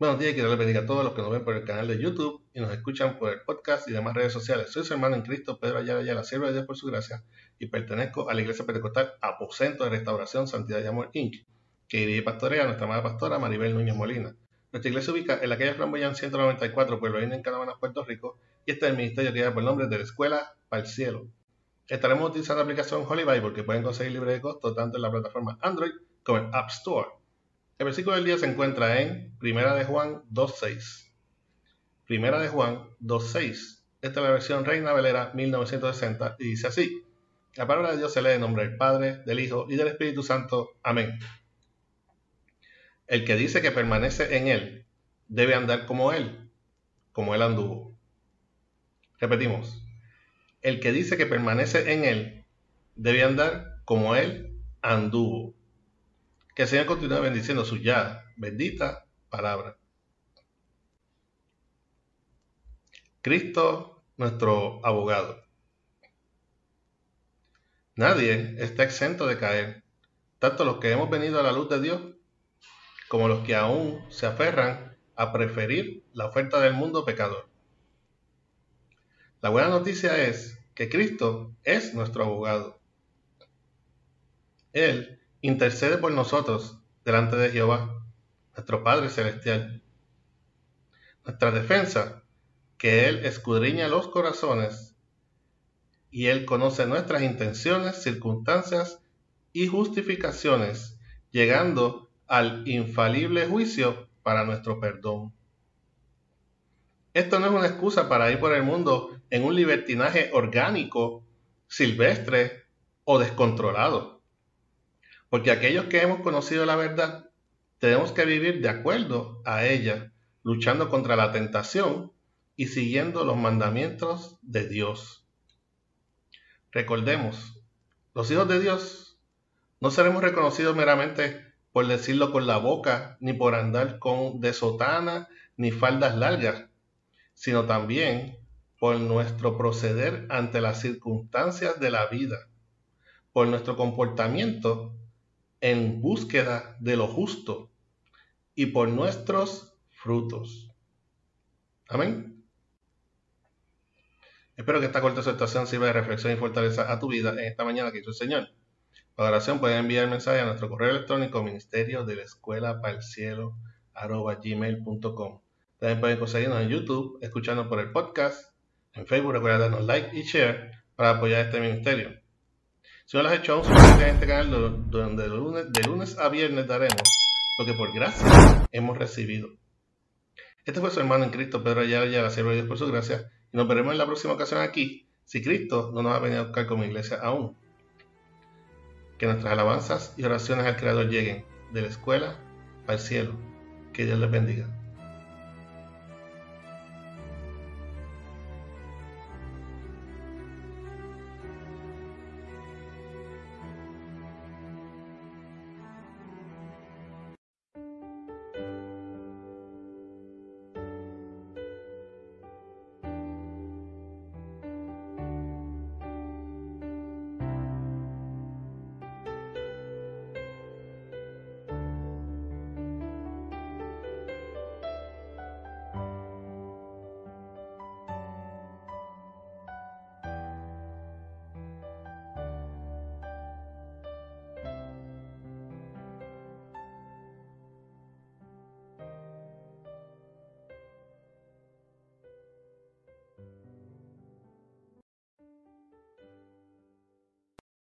Buenos días y que a todos los que nos ven por el canal de YouTube y nos escuchan por el podcast y demás redes sociales. Soy su hermano en Cristo, Pedro Ayala Ayala, siervo de Dios por su gracia, y pertenezco a la Iglesia Pentecostal Aposento de Restauración Santidad y Amor Inc., que dirige pastorea a nuestra amada pastora Maribel Núñez Molina. Nuestra iglesia ubica en la calle Flamboyán 194, Pueblo Indio, en Canadá, Puerto Rico, y este es el ministerio que lleva por nombre de la Escuela para el Cielo. Estaremos utilizando la aplicación Holy Bible, que pueden conseguir libre de costo tanto en la plataforma Android como en App Store. El versículo del día se encuentra en Primera de Juan 2.6. Primera de Juan 2.6. Esta es la versión Reina Valera 1960 y dice así. La palabra de Dios se lee en nombre del Padre, del Hijo y del Espíritu Santo. Amén. El que dice que permanece en Él debe andar como Él, como Él anduvo. Repetimos. El que dice que permanece en Él debe andar como Él anduvo. Que el Señor continúe bendiciendo su ya bendita palabra. Cristo, nuestro abogado. Nadie está exento de caer, tanto los que hemos venido a la luz de Dios como los que aún se aferran a preferir la oferta del mundo pecador. La buena noticia es que Cristo es nuestro abogado. Él intercede por nosotros delante de Jehová, nuestro Padre Celestial. Nuestra defensa, que Él escudriña los corazones y Él conoce nuestras intenciones, circunstancias y justificaciones, llegando al infalible juicio para nuestro perdón. Esto no es una excusa para ir por el mundo en un libertinaje orgánico, silvestre o descontrolado. Porque aquellos que hemos conocido la verdad, tenemos que vivir de acuerdo a ella, luchando contra la tentación y siguiendo los mandamientos de Dios. Recordemos, los hijos de Dios no seremos reconocidos meramente por decirlo con la boca, ni por andar con desotana ni faldas largas, sino también por nuestro proceder ante las circunstancias de la vida, por nuestro comportamiento en búsqueda de lo justo y por nuestros frutos. Amén. Espero que esta corta exhortación sirva de reflexión y fortaleza a tu vida en esta mañana que hizo el Señor. Para oración pueden enviar mensaje a nuestro correo electrónico ministerio de la escuela para el cielo. También pueden conseguirnos en YouTube, escuchando por el podcast. En Facebook recuerda darnos like y share para apoyar este ministerio. Hecho aún, suscríbete a este canal donde de lunes, a viernes daremos lo que por gracia hemos recibido. Este fue su hermano en Cristo, Pedro Ayala, la sierva de Dios por su gracia, y nos veremos en la próxima ocasión aquí, si Cristo no nos ha venido a buscar como iglesia aún. Que nuestras alabanzas y oraciones al Creador lleguen de la escuela al cielo. Que Dios les bendiga.